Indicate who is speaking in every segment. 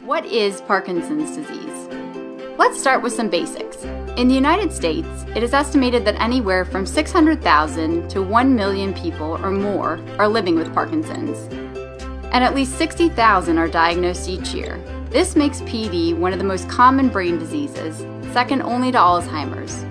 Speaker 1: What is Parkinson's disease? Let's start with some basics. In the United States, it is estimated that anywhere from 600,000 to 1 million people or more are living with Parkinson's. And at least 60,000 are diagnosed each year. This makes PD one of the most common brain diseases, second only to Alzheimer's.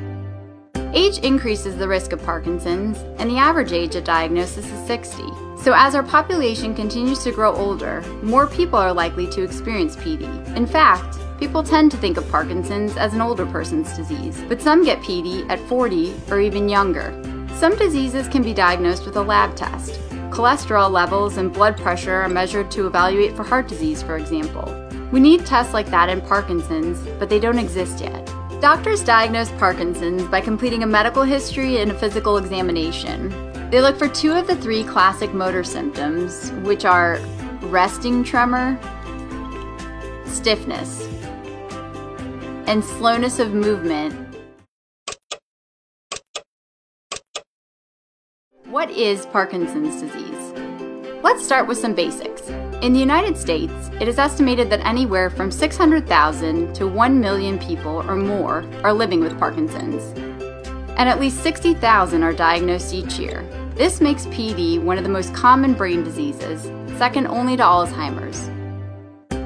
Speaker 1: Age increases the risk of Parkinson's, and the average age of diagnosis is 60. So, as our population continues to grow older, more people are likely to experience PD. In fact, People tend to think of Parkinson's as an older person's disease, but some get PD at 40 or even younger. Some diseases can be diagnosed with a lab test. Cholesterol levels and blood pressure are measured to evaluate for heart disease, for example. We need tests like that in Parkinson's, but they don't exist yet. Doctors diagnose Parkinson's by completing a medical history and a physical examination. They look for two of the three classic motor symptoms, which are resting tremor, stiffness, and slowness of movement. What is Parkinson's disease? Let's start with some basics. In the United States, it is estimated that anywhere from 600,000 to 1 million people or more are living with Parkinson's. And at least 60,000 are diagnosed each year. This makes PD one of the most common brain diseases, second only to Alzheimer's.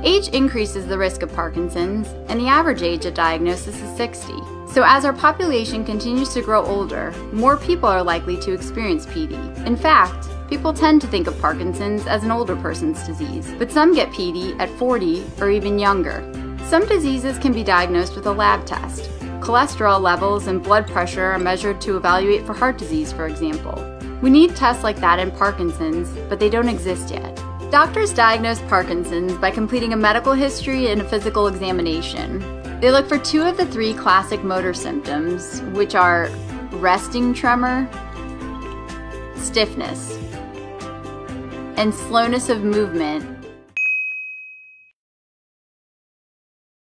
Speaker 1: Age increases the risk of Parkinson's, and the average age at diagnosis is 60. So, as our population continues to grow older, more people are likely to experience PD. In fact, people tend to think of Parkinson's as an older person's disease, but some get PD at 40 or even younger. Some diseases can be diagnosed with a lab test. Cholesterol levels and blood pressure are measured to evaluate for heart disease, for example. We need tests like that in Parkinson's, but they don't exist yet. Doctors diagnose Parkinson's by completing a medical history and a physical examination. They look for two of the three classic motor symptoms, which are resting tremor, stiffness, and slowness of movement